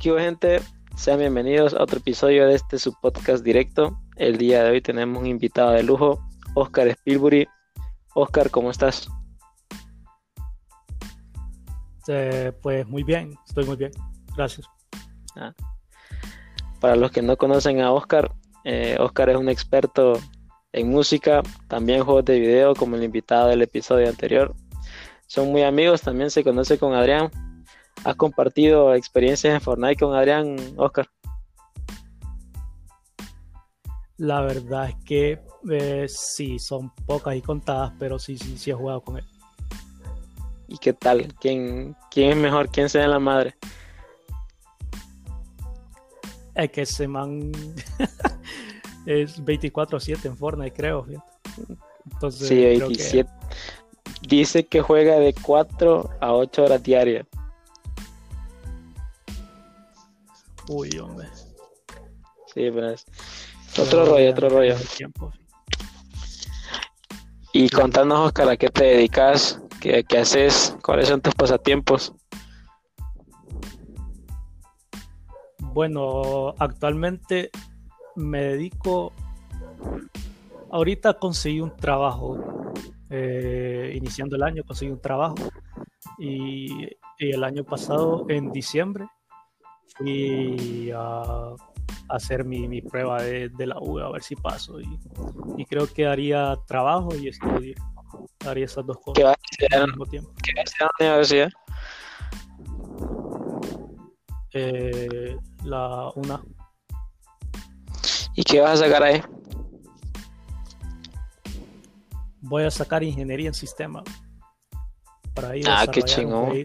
¿Qué gente? Sean bienvenidos a otro episodio de este su podcast directo. El día de hoy tenemos un invitado de lujo, Oscar Spielbury. Oscar, ¿cómo estás? Eh, pues muy bien, estoy muy bien. Gracias. Ah. Para los que no conocen a Oscar, eh, Oscar es un experto en música, también juegos de video, como el invitado del episodio anterior. Son muy amigos, también se conoce con Adrián. ¿Has compartido experiencias en Fortnite con Adrián, Oscar? La verdad es que eh, sí, son pocas y contadas, pero sí, sí, sí he jugado con él. ¿Y qué tal? ¿Quién, quién es mejor? ¿Quién se da la madre? Es que se man es 24-7 en Fortnite, creo. Entonces, sí, 27. Dice que juega de 4 a 8 horas diarias. Uy, hombre. Sí, pero es otro rollo, otro rollo. Y contanos, Oscar, ¿a qué te dedicas? ¿Qué, ¿Qué, haces? ¿Cuáles son tus pasatiempos? Bueno, actualmente me dedico. Ahorita conseguí un trabajo. Eh, iniciando el año conseguí un trabajo. Y, y el año pasado, en diciembre, fui a hacer mi, mi prueba de, de, la U, a ver si paso. Y, y, creo que haría trabajo y estudio. Haría esas dos cosas ¿Qué vas a al mismo tiempo. ¿Qué vas a hacer la universidad? Eh, la una. ¿Y qué vas a sacar ahí? Voy a sacar ingeniería en sistemas. Para ir ah, qué chingón.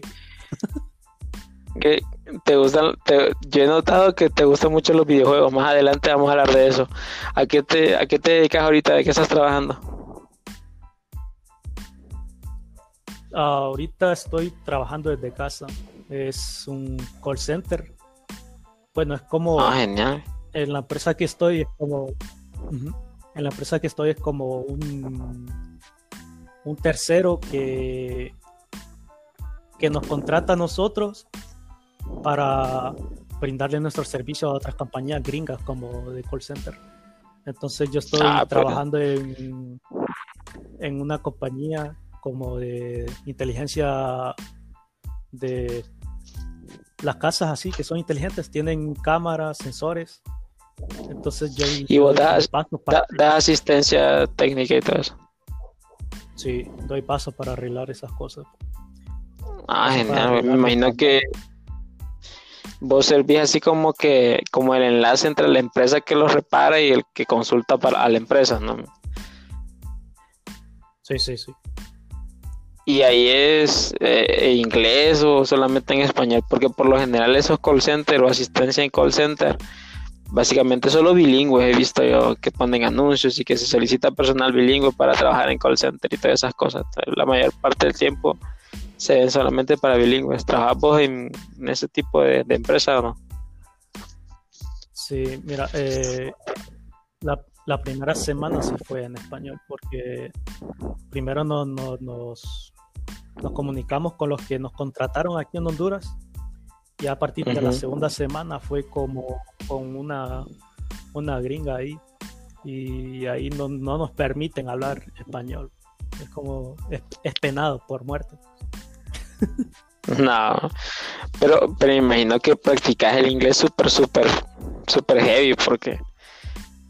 ¿Qué, te gustan? Te, yo he notado que te gustan mucho los videojuegos. Más adelante vamos a hablar de eso. ¿A qué te, a qué te dedicas ahorita? ¿De qué estás trabajando? ahorita estoy trabajando desde casa. Es un call center. Bueno, es como. Ah, genial. En la empresa que estoy es como. En la empresa que estoy es como un. Un tercero que. Que nos contrata a nosotros para brindarle nuestro servicio a otras compañías gringas como de call center. Entonces yo estoy ah, trabajando en, en una compañía como de inteligencia de las casas así que son inteligentes, tienen cámaras, sensores. Entonces yo... Y vos das, asistencia técnica y todo eso. Sí, doy paso para arreglar esas cosas. Ah, genial. Me imagino que vos servís así como que como el enlace entre la empresa que los repara y el que consulta para a la empresa, ¿no? Sí, sí, sí. Y ahí es eh, inglés o solamente en español, porque por lo general esos call center o asistencia en call center, básicamente solo bilingües he visto yo que ponen anuncios y que se solicita personal bilingüe para trabajar en call center y todas esas cosas. La mayor parte del tiempo se solamente para bilingües. ¿Trabajas vos en, ese tipo de, empresa o no? Sí, mira, eh, la, la, primera semana se fue en español porque primero no, no, nos, nos comunicamos con los que nos contrataron aquí en Honduras y a partir de la segunda semana fue como con una, una gringa ahí y ahí no, no nos permiten hablar español. Es como, es penado por muerte. No, pero, pero imagino que practicas el inglés súper, súper, súper heavy porque,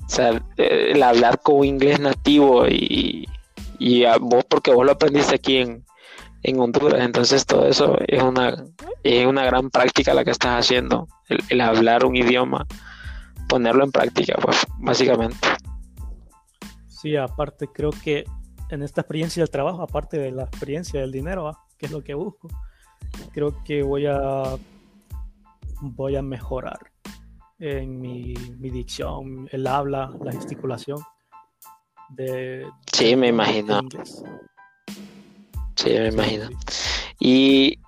sea, el hablar con inglés nativo y, y vos porque vos lo aprendiste aquí en, en Honduras, entonces todo eso es una, es una gran práctica la que estás haciendo, el, el hablar un idioma, ponerlo en práctica, pues, básicamente. Sí, aparte creo que en esta experiencia del trabajo, aparte de la experiencia del dinero, que es lo que busco, creo que voy a voy a mejorar en mi, dicción, el habla, la gesticulación. De, sí, me imagino. Sí, me imagino. Y,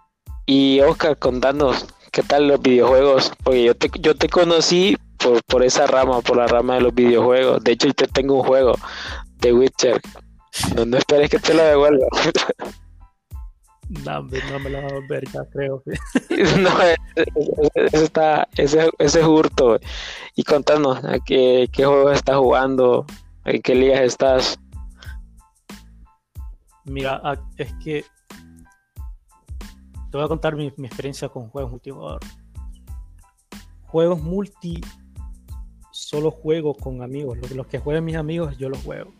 y Oscar, contanos, ¿qué tal los videojuegos? Porque yo te, yo te conocí por, por esa rama, por la rama de los videojuegos. De hecho, yo tengo un juego, de Witcher. No, no esperes que te lo devuelva. No, no me lo va a ver ya, creo. no, ese, está, ese, ese es hurto. Y contanos, ¿a qué, qué juego estás jugando? ¿En qué ligas estás? Mira, es que te voy a contar mi, experiencia con juegos multijugador. Juegos multi solo juego con amigos. Los, que jueguen mis amigos, yo los juego.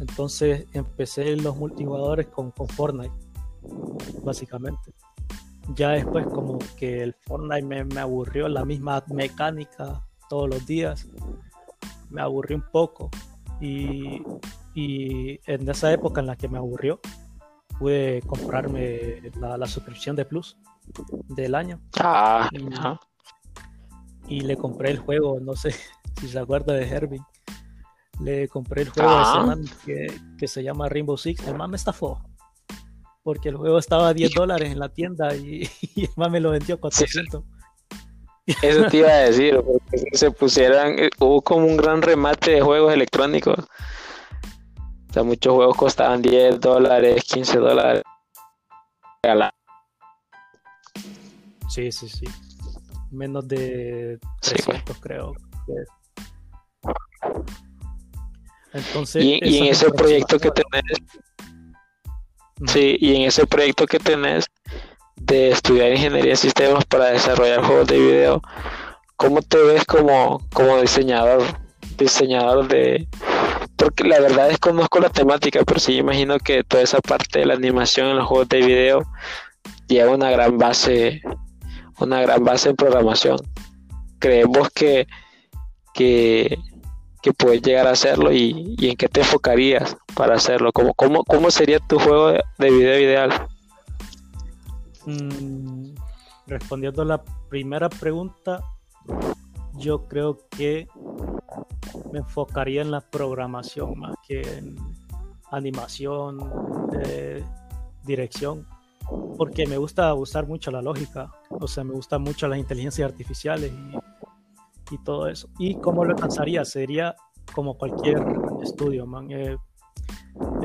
Entonces empecé los multijugadores con, con Fortnite, básicamente. Ya después como que el Fortnite me, me aburrió, la misma mecánica todos los días. Me aburrió un poco. Y, y en esa época en la que me aburrió, pude comprarme la, suscripción de Plus del año. Ah, y, le compré el juego, no sé si se acuerda de Herbie. Le compré el juego ah. que, se llama Rainbow Six. El man me estafó. Porque el juego estaba a 10 dólares en la tienda y, el man me lo vendió a 400. Eso te iba a decir, porque se pusieran, eh, hubo como un gran remate de juegos electrónicos o sea, muchos juegos costaban 10 dólares, 15 dólares. Sí, sí, sí. Menos de 300 creo. Entonces, y, en ese proyecto que tenés, sí, y en ese proyecto que tenés de estudiar ingeniería de sistemas para desarrollar juegos de video, ¿cómo te ves como, como diseñador, diseñador de, porque la verdad es conozco la temática, pero sí imagino que toda esa parte de la animación en los juegos de video lleva una gran base, una gran base en programación. Creemos que, que, puedes llegar a hacerlo y, en qué te enfocarías para hacerlo. ¿Cómo, cómo, cómo sería tu juego de video ideal? Mm, respondiendo a la primera pregunta, yo creo que me enfocaría en la programación más que en animación, dirección, porque me gusta usar mucho la lógica, o sea, me gustan mucho las inteligencias artificiales y, todo eso. ¿Y cómo lo alcanzaría? Sería como cualquier estudio, man. Eh,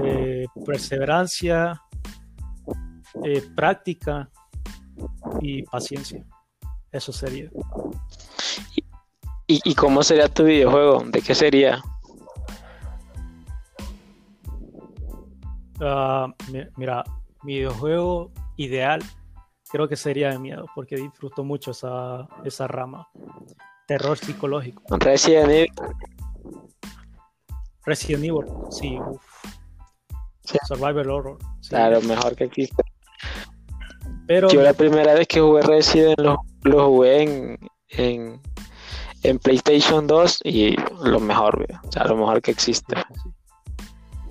eh, perseverancia, eh, práctica y paciencia. Eso sería. ¿Y, cómo sería tu videojuego? ¿De qué sería? Ah, mira, mi videojuego ideal creo que sería de miedo, porque disfruto mucho esa, esa rama. Terror psicológico. Resident Evil. Resident Evil, sí, Survivor Horror. Claro, mejor que existe. Pero Yo la primera vez que jugué Resident lo, lo jugué en en PlayStation 2 y lo mejor, o sea, lo mejor que existe.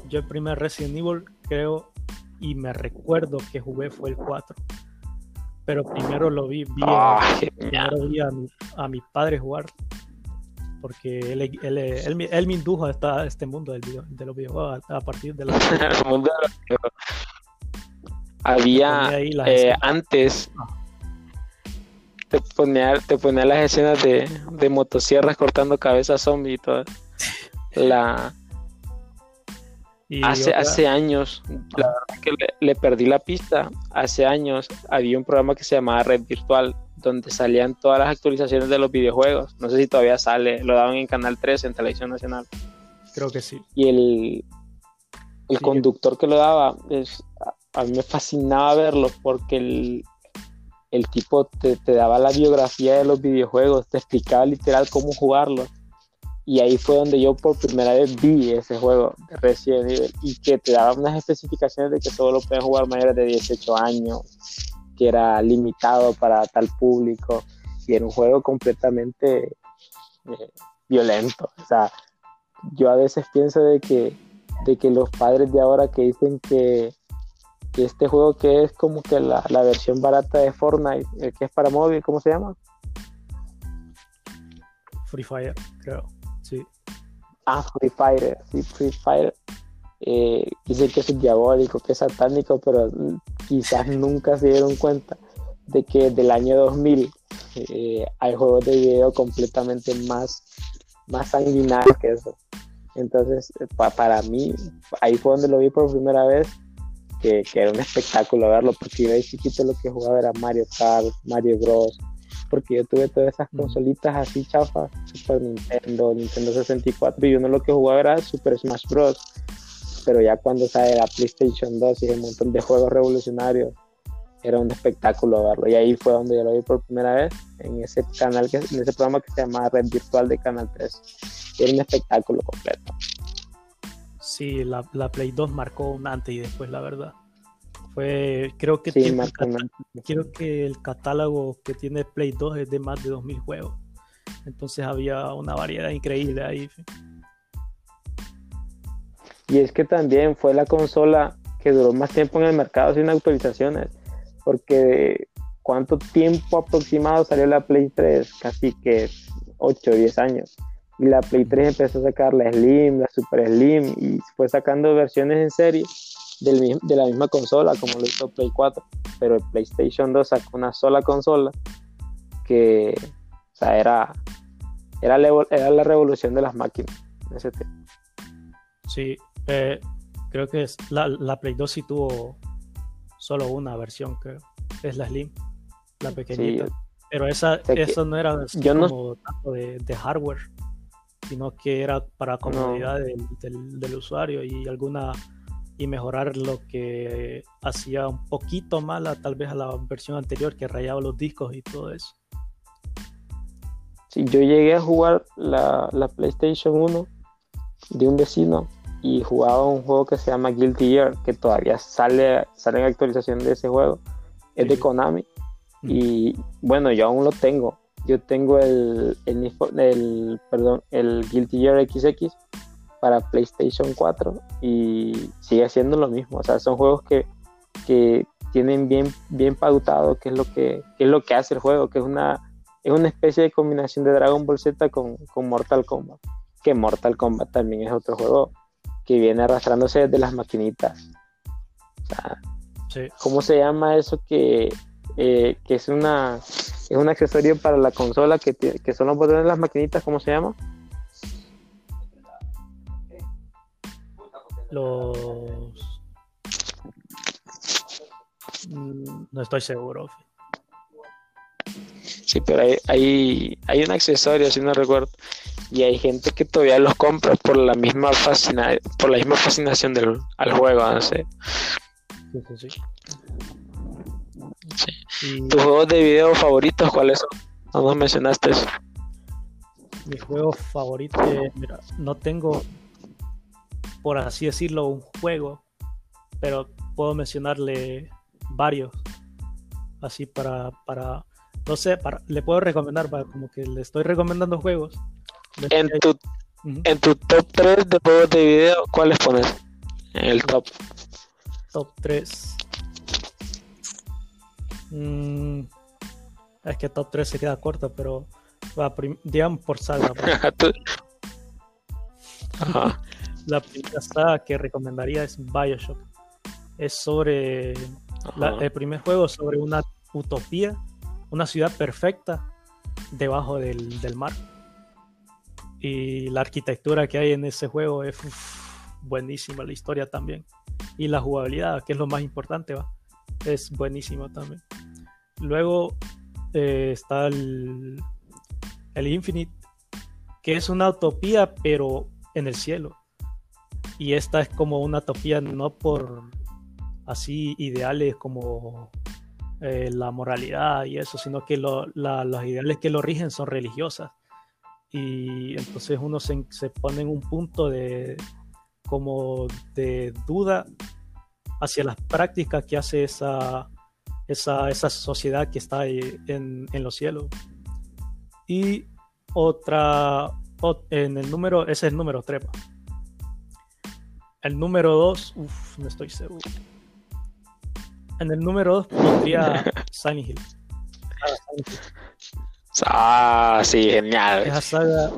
Yo el primer Resident Evil creo y me recuerdo que jugué fue el 4. Pero primero lo vi, vi, ah, a, mi, padre jugar. Porque él, él, él, me indujo a, este mundo del de los videojuegos a, partir de la... Había eh, antes, ah te ponía, te ponía las escenas de, de motosierras cortando cabezas zombie y todo. La... hace, hace años, la verdad que le, perdí la pista. Hace años había un programa que se llamaba Red Virtual, donde salían todas las actualizaciones de los videojuegos. No sé si todavía sale, lo daban en Canal 3, en Televisión Nacional. Creo que sí. Y el, el conductor que lo daba, es, a mí me fascinaba verlo porque el, el tipo te, daba la biografía de los videojuegos, te explicaba literal cómo jugarlo. Y ahí fue donde yo por primera vez vi ese juego de Resident Evil y que te daba unas especificaciones de que solo lo pueden jugar mayores de 18 años, que era limitado para tal público y era un juego completamente eh, violento. O sea, yo a veces pienso de que, de que los padres de ahora que dicen que este juego que es como que la, versión barata de Fortnite, el que es para móvil, ¿cómo se llama? Free Fire, creo. Ah, Free Fire, sí, Free Fire. Eh, dicen que es diabólico, que es satánico, pero quizás nunca se dieron cuenta de que del año 2000 eh, hay juegos de video completamente más, más sanguinarios que eso. Entonces, para mí, ahí fue donde lo vi por primera vez que, era un espectáculo verlo, porque yo de chiquito lo que jugaba era Mario Kart, Mario Bros. Porque yo tuve todas esas consolitas así chafas, Super Nintendo, Nintendo 64, y uno lo que jugaba era Super Smash Bros. Pero ya cuando sale la PlayStation 2 y un montón de juegos revolucionarios, era un espectáculo verlo. Y ahí fue donde yo lo vi por primera vez, en ese canal, que, en ese programa que se llama Red Virtual de Canal 3. Era un espectáculo completo. Sí, la, Play 2 marcó un antes y después, la verdad. Fue, creo que, creo que el catálogo que tiene Play 2 es de más de 2.000 juegos. Entonces había una variedad increíble ahí. Y es que también fue la consola que duró más tiempo en el mercado sin actualizaciones, porque ¿cuánto tiempo aproximado salió la Play 3? Casi que 8 o 10 años y la Play 3 empezó a sacar la Slim, la Super Slim y fue sacando versiones en serie del, de la misma consola como lo hizo Play 4, pero el PlayStation 2 sacó una sola consola que o sea, era, era, era la revolución de las máquinas en ese. Sí, eh, creo que es, la, la, Play 2 sí tuvo solo una versión, creo, es la Slim, la pequeñita. pero esa, eso no era como tanto de, de hardware sino que era para comodidad del, usuario y alguna y mejorar lo que hacía un poquito mala tal vez a la versión anterior que rayaba los discos y todo eso. Sí, yo llegué a jugar la, PlayStation 1 de un vecino y jugaba un juego que se llama Guilty Gear, que todavía sale, sale en actualización de ese juego. Es de Konami. Y bueno, yo aún lo tengo yo tengo el, el, perdón, el Guilty Gear XX para PlayStation 4 y sigue siendo lo mismo. O sea, son juegos que, tienen bien, bien pautado qué es lo que, es lo que hace el juego, que es una, es una especie de combinación de Dragon Ball Z con, Mortal Kombat. Que Mortal Kombat también es otro juego que viene arrastrándose desde las maquinitas. O sea, ¿Cómo se llama eso que, eh, que es una es un accesorio para la consola que, que son los botones de las maquinitas, ¿cómo se llama? Los... No estoy seguro. Sí, pero hay, hay, hay un accesorio, si no recuerdo, y hay gente que todavía los compra por la misma fascina por la misma fascinación del al juego, no sé. Sí, sí, sí. ¿Tus juegos de video favoritos cuáles son? No nos mencionaste eso. Mi juego favorito, mira, no tengo, por así decirlo, un juego, pero puedo mencionarle varios. Así para, para no sé, para, le puedo recomendar, como que le estoy recomendando juegos. En tu, en tu top 3 de juegos de video, ¿cuáles pones? En el top. Top 3. Mm, es que top 3 se queda corto, pero va, digamos por saga. la primera saga que recomendaría es Bioshock. Es sobre el primer juego sobre una utopía, una ciudad perfecta debajo del, mar. Y la arquitectura que hay en ese juego es buenísima, la historia también. Y la jugabilidad, que es lo más importante, va es buenísimo también. Luego eh, está el, el Infinite, que es una utopía, pero en el cielo. Y esta es como una utopía no por así ideales como eh, la moralidad y eso, sino que los ideales que lo rigen son religiosas. Y entonces uno se, se pone en un punto de como de duda hacia las prácticas que hace esa, esa, esa sociedad que está en, en, los cielos. Y otra, en el número, ese es el número 3. El número 2, uff, no estoy seguro. En el número 2 pondría Sunny Hill. Ah, sí, genial. Esa saga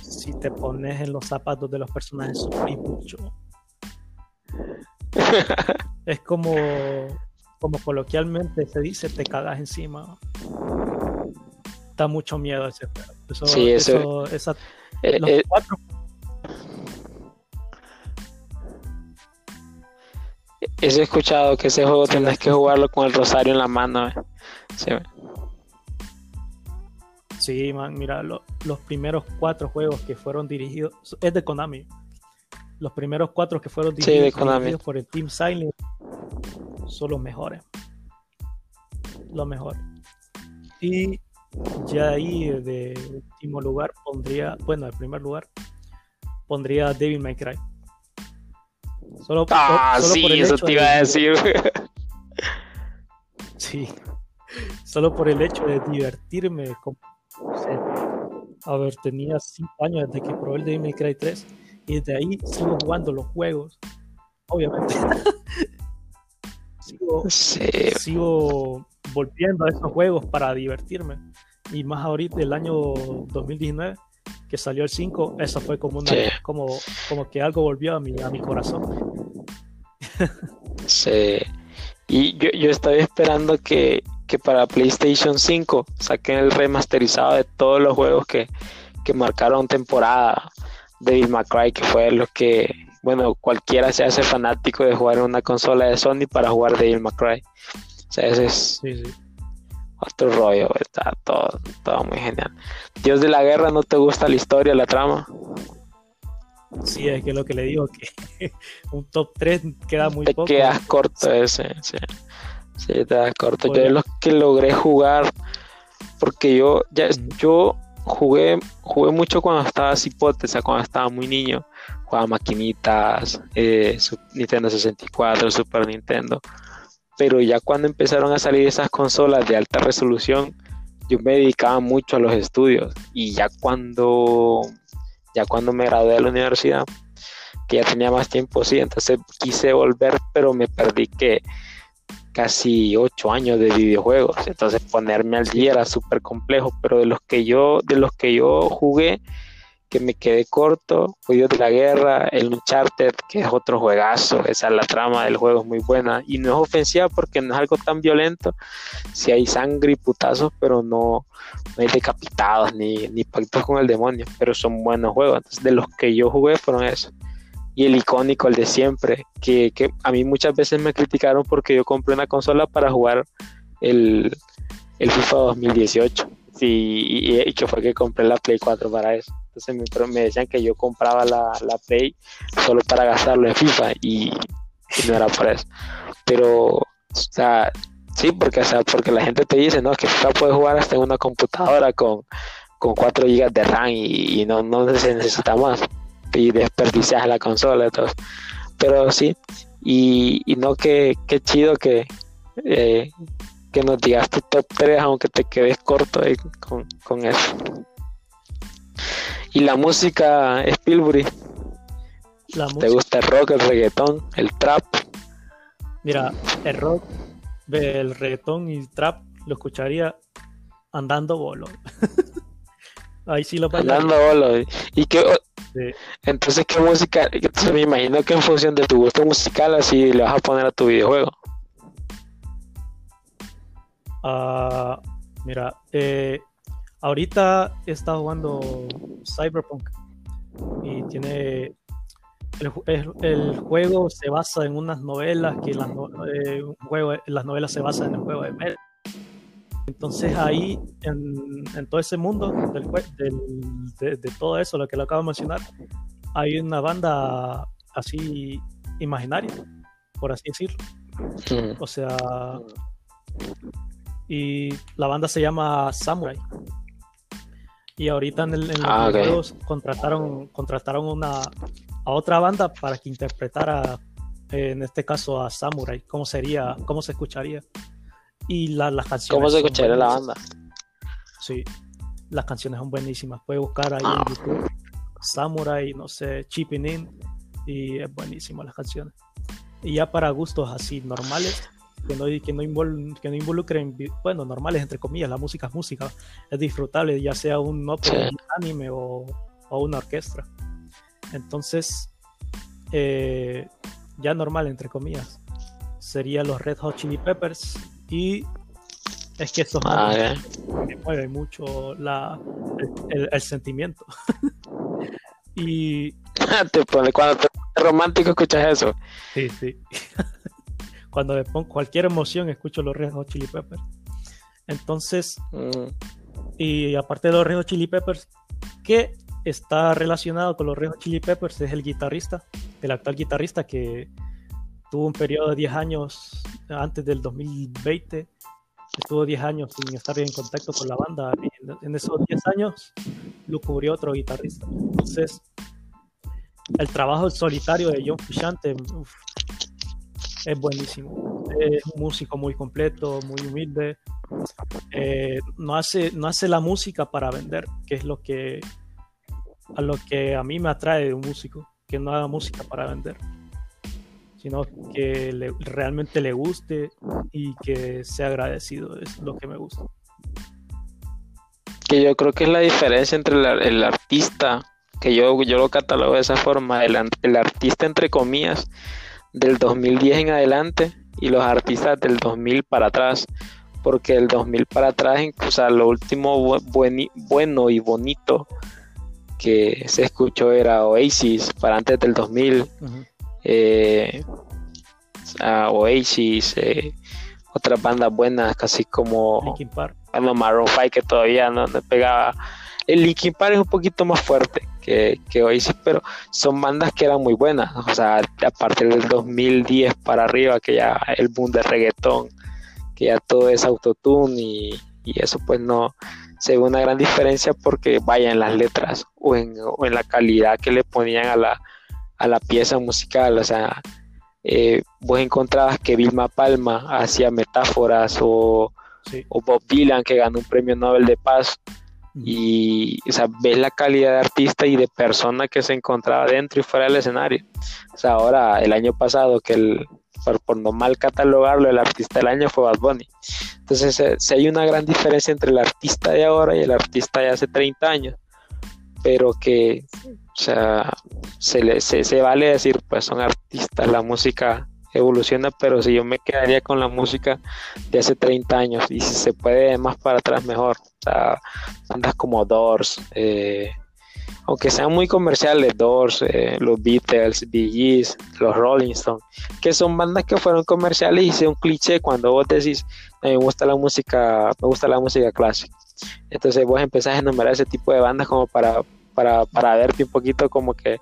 si te pones en los zapatos de los personajes, sufrís mucho. es como, como coloquialmente se dice, te cagas encima. Da mucho miedo ese juego. Eso, sí, eso, esa, eh, los eh, cuatro Eso he escuchado que ese juego tenés que jugarlo con el rosario en la mano. Sí, sí man, mira, los primeros cuatro juegos que fueron dirigidos, es de Konami. Los primeros cuatro que fueron dirigidos, por el Team Silent son los mejores. Los mejores. Y ya ahí de último lugar pondría, bueno, en primer lugar, pondría Devil May Cry. Solo, ah, sí, por el eso te iba a decir. sí, solo por el hecho de divertirme. a ver, tenía 5 años desde que probé el Devil May Cry 3 y desde ahí sigo jugando los juegos. Obviamente. sigo, sigo volviendo a esos juegos para divertirme. Y más ahorita, el año 2019, que salió el 5, eso fue como una, como, como que algo volvió a mi, a mi corazón. sí. Y yo, yo estoy esperando que, que para PlayStation 5 saquen el remasterizado de todos los juegos que, que marcaron temporada de Bill McCray, que fue lo que, bueno, cualquiera se hace fanático de jugar en una consola de Sony para jugar Devil McCray. O sea, ese es otro rollo, está todo, todo muy genial. Dios de la guerra, ¿no te gusta la historia, la trama? Sí, es que lo que le digo, que un top 3 queda muy te poco. quedas corto ese, sí. Sí, te quedas corto. Yo es lo que logré jugar, porque yo, ya, yo jugué, jugué mucho cuando estaba cipote, o sea, cuando estaba muy niño. Jugaba maquinitas, eh, Nintendo 64, Super Nintendo pero ya cuando empezaron a salir esas consolas de alta resolución, yo me dedicaba mucho a los estudios. Y ya cuando ya cuando me gradué de la universidad, que ya tenía más tiempo, sí, entonces quise volver, pero me perdí que casi ocho años de videojuegos, entonces ponerme al día era súper complejo, pero de los que yo de los que yo jugué que me quedé corto, Dios de la Guerra, el Uncharted, que es otro juegazo, esa es la trama del juego, es muy buena, y no es ofensiva porque no es algo tan violento, si hay sangre y putazos, pero no, hay decapitados ni, ni pactos con el demonio, pero son buenos juegos, entonces de los que yo jugué fueron esos. Y el icónico, el de siempre, que, que a mí muchas veces me criticaron porque yo compré una consola para jugar el, el FIFA 2018. y, y, que fue que compré la Play 4 para eso. Entonces me, decían que yo compraba la, la Play solo para gastarlo en FIFA y, no era por eso. Pero, o sea, sí, porque, o sea, porque la gente te dice, no, que FIFA puede jugar hasta en una computadora con, con 4 GB de RAM y, no, no se necesita más. Y desperdicias la consola. Entonces. Pero sí, y, y no que, qué chido que, eh, que nos digas tu top 3, aunque te quedes corto con, con eso. Y la música Spielberg. ¿Te gusta el rock, el reggaetón, el trap? Mira, el rock, el reggaetón y el trap lo escucharía andando bolo. Ahí sí lo Andando bolo. ¿Y qué, Entonces, ¿qué música? me imagino que en función de tu gusto musical, así le vas a poner a tu videojuego. Ah, mira, eh, Ahorita he estado jugando Cyberpunk y tiene el, juego se basa en unas novelas que las, eh, juego, las novelas se basan en el juego de Mel. Entonces ahí, en, todo ese mundo del, de, todo eso, lo que le acabo de mencionar, hay una banda así imaginaria, por así decirlo. O sea, y la banda se llama Samurai. Y ahorita en, el, en los ah, contrataron, contrataron una, a otra banda para que interpretara, eh, en este caso a Samurai, cómo sería, cómo se escucharía. Y las canciones. ¿Cómo se escucharía la banda? Sí, las canciones son buenísimas. Puedes buscar ahí en ah. YouTube Samurai, no sé, Chipping In, y es buenísimo las canciones. Y ya para gustos así normales, que no, que no, que no involucren, bueno, normales entre comillas, la música es música, es disfrutable, ya sea un anime o, o, una orquesta. Entonces, eh, ya normal entre comillas, sería los Red Hot Chili Peppers y es que eso ah, me mueve mucho la, el, sentimiento. y te pone, cuando te romántico escuchas eso. Sí, sí. cuando me pongo cualquier emoción, escucho los Red Hot Chili Peppers. Entonces, Mm, y aparte de los Red Hot Chili Peppers, que está relacionado con los Red Hot Chili Peppers es el guitarrista, el actual guitarrista que tuvo un periodo de 10 años antes del 2020, estuvo 10 años sin estar en contacto con la banda. y en, esos 10 años lo cubrió otro guitarrista. Entonces, el trabajo solitario de John Frusciante es buenísimo. Es un músico muy completo, muy humilde. Eh, no, hace, no hace la música para vender, que es lo que a lo que a mí me atrae de un músico, que no haga música para vender, sino que le- realmente le guste y que sea agradecido, es lo que me gusta. que yo creo que es la diferencia entre el, ar- el artista, que yo, yo lo catalogo de esa forma, el, el artista entre comillas del 2010 en adelante y los artistas del 2000 para atrás, porque el 2000 para atrás, o sea, lo último bu- bueno y bonito que se escuchó era Oasis para antes del 2000, Ujú. eh, a Oasis, eh, otras bandas buenas, casi como Linkin Park. bueno, Maroon 5 que todavía no, no pegaba. El Linkin Park es un poquito más fuerte que, que Oasis, pero son bandas que eran muy buenas. O sea, a partir del 2010 para arriba, que ya el boom de reggaetón, que ya todo es autotune y, y eso pues no se ve una gran diferencia porque vaya en las letras o en, o en la calidad que le ponían a la, a la pieza musical. O sea, eh, vos encontrabas que Vilma Palma hacía metáforas o Sí. o Bob Dylan que ganó un premio Nobel de Paz y o sea, ves la calidad de artista y de persona que se encontraba dentro y fuera del escenario. O sea, ahora el año pasado que el por, por no mal catalogarlo, el artista del año fue Bad Bunny. Entonces, eh, sí hay una gran diferencia entre el artista de ahora y el artista de hace 30 años, pero que, o sea, se, le, se vale decir, pues son artistas, la música evoluciona, pero si yo me quedaría con la música de hace 30 años y si se puede más para atrás mejor. Bandas como Doors, eh, aunque sean muy comerciales, Doors, eh, los Beatles, Bee Gees, los Rolling Stones, que son bandas que fueron comerciales y son un cliché cuando vos decís, me gusta la música, me gusta la música clásica. Entonces vos empezás a enumerar ese tipo de bandas como para, para, para verte un poquito como que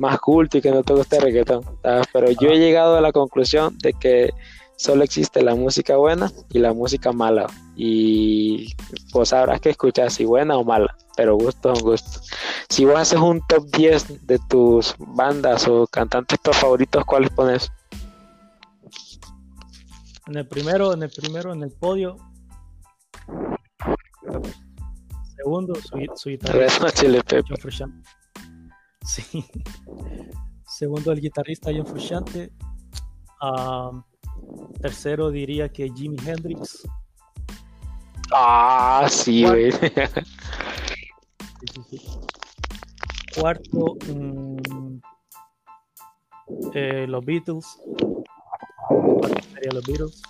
más culto y que no te guste el reggaetón. ¿sabes? Pero yo he llegado a la conclusión de que solo existe la música buena y la música mala. Y pues sabrás que escuchas si buena o mala, pero gusto son gustos. Si vos haces un top 10 de tus bandas o cantantes favoritos, ¿cuáles pones? En el primero, en el primero, en el podio. Segundo, su, su Red Chili Peppers. Sí. Segundo, el guitarrista John Frusciante. Am, tercero, diría que Jimi Hendrix. Ah, sí, güey. Sí, sí, sí. Cuarto, eh, los Beatles. Sería los Beatles.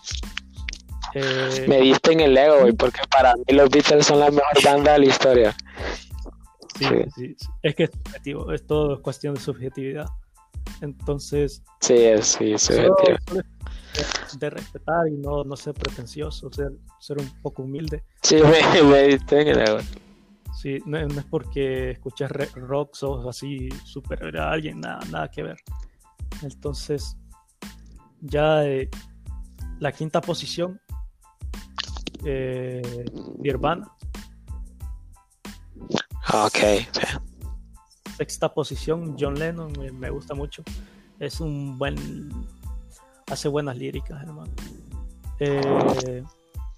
Eh, Me diste en el ego, güey, porque para mí los Beatles son la mejor banda de la historia. Sí, sí, sí. Es que es subjetivo, es todo es cuestión de subjetividad. Entonces, Sí, es- sí, es de respetar y no, no ser pretencioso, ser, ser un poco humilde. Sí, me, me diste en el. Sí, no, no es porque escuches re- rock sos así superior a alguien, nada, nada que ver. Entonces, ya eh, la quinta posición, eh, Nirvana. Ah, Ok, sí. Sexta posición, John Lennon, me, me gusta mucho. Es un buen. Hace buenas líricas, hermano. Eh,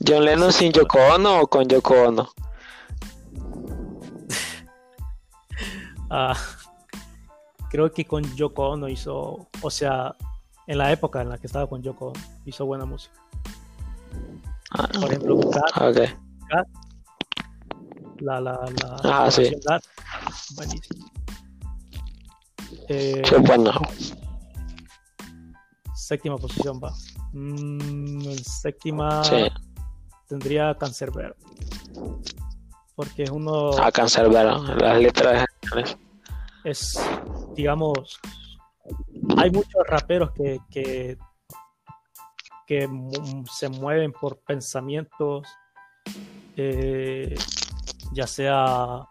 ¿John Lennon sin Yoko Ono o con Yoko Ono? ah, creo que con Yoko Ono hizo. O sea, en la época en la que estaba con Yoko Ono, hizo buena música. Ah, Por ejemplo, Gat, ok. La, la, la, Ah, la sí. buenísimo. Eh, Sí, bueno. séptima posición va. Mm, en séptima Sí. tendría Cancerbero. Porque es uno, A Cancerbero, las letras es, digamos, hay muchos raperos que, que que se mueven por pensamientos, eh, ya sea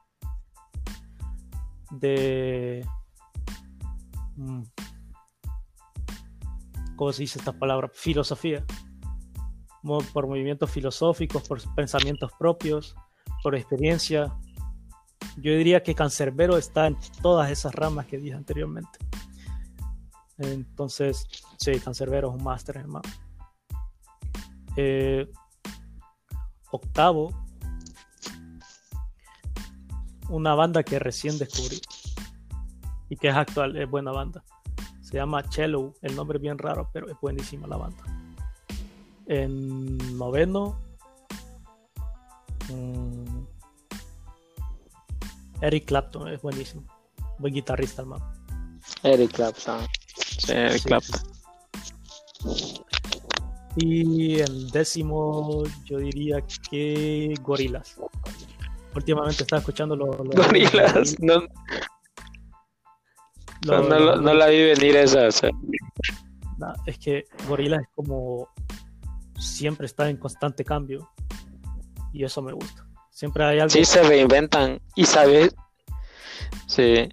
de... Mm, ¿Cómo se dice esta palabra? Filosofía. Por movimientos filosóficos, por pensamientos propios, por experiencia. Yo diría que Cancerbero está en todas esas ramas que dije anteriormente. Entonces, sí, Cancerbero es un máster, hermano. Eh, octavo, una banda que recién descubrí y que es actual, es buena banda. Se llama Cello, el nombre es bien raro, pero es buenísima la banda. En noveno, mm, Eric Clapton es buenísimo. Buen guitarrista, hermano. Eric Clapton. Eric Clapton. Y el décimo, yo diría que Gorilas. Últimamente estaba escuchando los. Gorilas, no. no, la vi venir esa. es que Gorilas es como. Siempre está en constante cambio. Y eso me gusta. Siempre hay algo. Sí, se reinventan. Y sabes. Sí.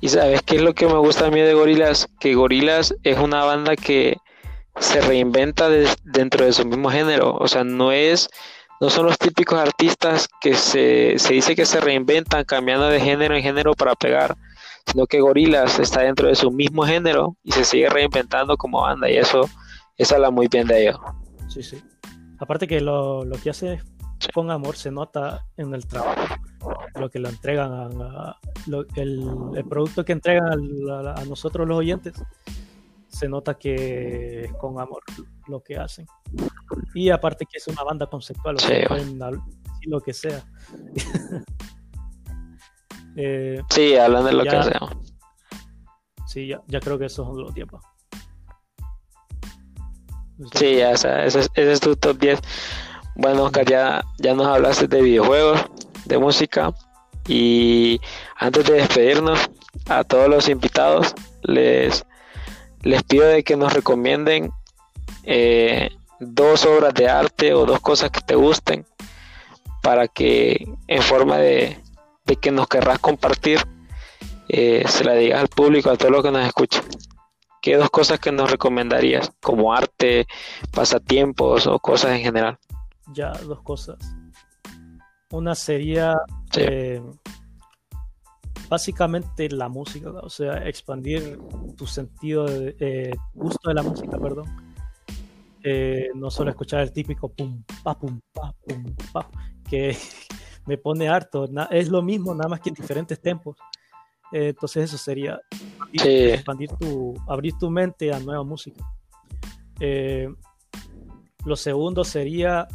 Y sabes qué es lo que me gusta a mí de Gorilas? Que Gorilas es una banda que se reinventa dentro de su mismo género. O sea, no es, no son los típicos artistas que se, se dice que se reinventan cambiando de género en género para pegar, sino que Gorilas está dentro de su mismo género y se sigue reinventando como banda y eso, eso habla muy bien de ellos. Sí, sí. Aparte que lo, lo que hace con amor se nota en el trabajo, lo que lo entregan a, el, el, producto que entregan a, a nosotros los oyentes se nota que es con amor lo que hacen. Y aparte que es una banda conceptual, o sea, pueden lo que sea. eh, sí, hablando de lo que sea. Sí, ya, ya, creo que esos son los tiempos. Sí, ya, ese, ese, es tu top 10. Bueno, Oscar, ya, ya nos hablaste de videojuegos, de música. Y antes de despedirnos, a todos los invitados les les pido de que nos recomienden eh, dos obras de arte o dos cosas que te gusten para que en forma de, que nos querrás compartir eh, se la digas al público, a todos los que nos escuchan. ¿Qué dos cosas que nos recomendarías como arte, pasatiempos o cosas en general? Ya, dos cosas. Una sería eh, básicamente la música, o sea, expandir tu sentido de eh, gusto de la música, perdón. Eh, no solo escuchar el típico pum, pa, pum, pa, pum, pa, que me pone harto. es lo mismo, nada más que en diferentes tempos. Eh, entonces eso sería expandir, tu, abrir tu mente a nueva música. lo segundo sería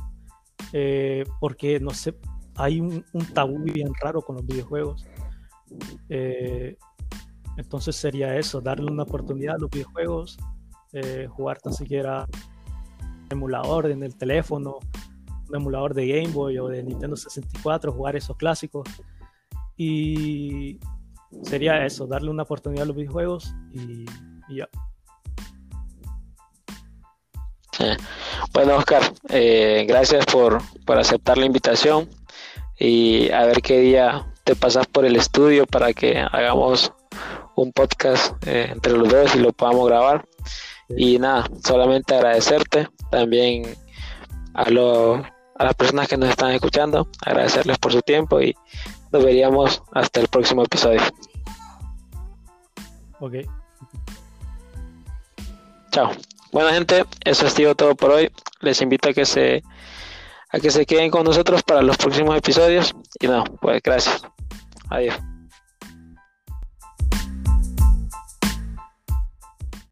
porque no sé, hay un, un tabú bien raro con los videojuegos. Eh, entonces sería eso, darle una oportunidad a los videojuegos, eh, jugar tan siquiera emulador en el teléfono, un emulador de Game Boy o de Nintendo 64, jugar esos clásicos. Y sería eso, darle una oportunidad a los videojuegos y, ya. Bueno, Oscar, eh, gracias por, por aceptar la invitación y a ver qué día te pasas por el estudio para que hagamos un podcast eh, entre los dos y lo podamos grabar. Y nada, solamente agradecerte también a, a las personas que nos están escuchando, agradecerles por su tiempo y nos veríamos hasta el próximo episodio. Ok. Chao. Bueno gente, eso ha sido todo por hoy. Les invito a que se a que se queden con nosotros para los próximos episodios. Y no, pues gracias. I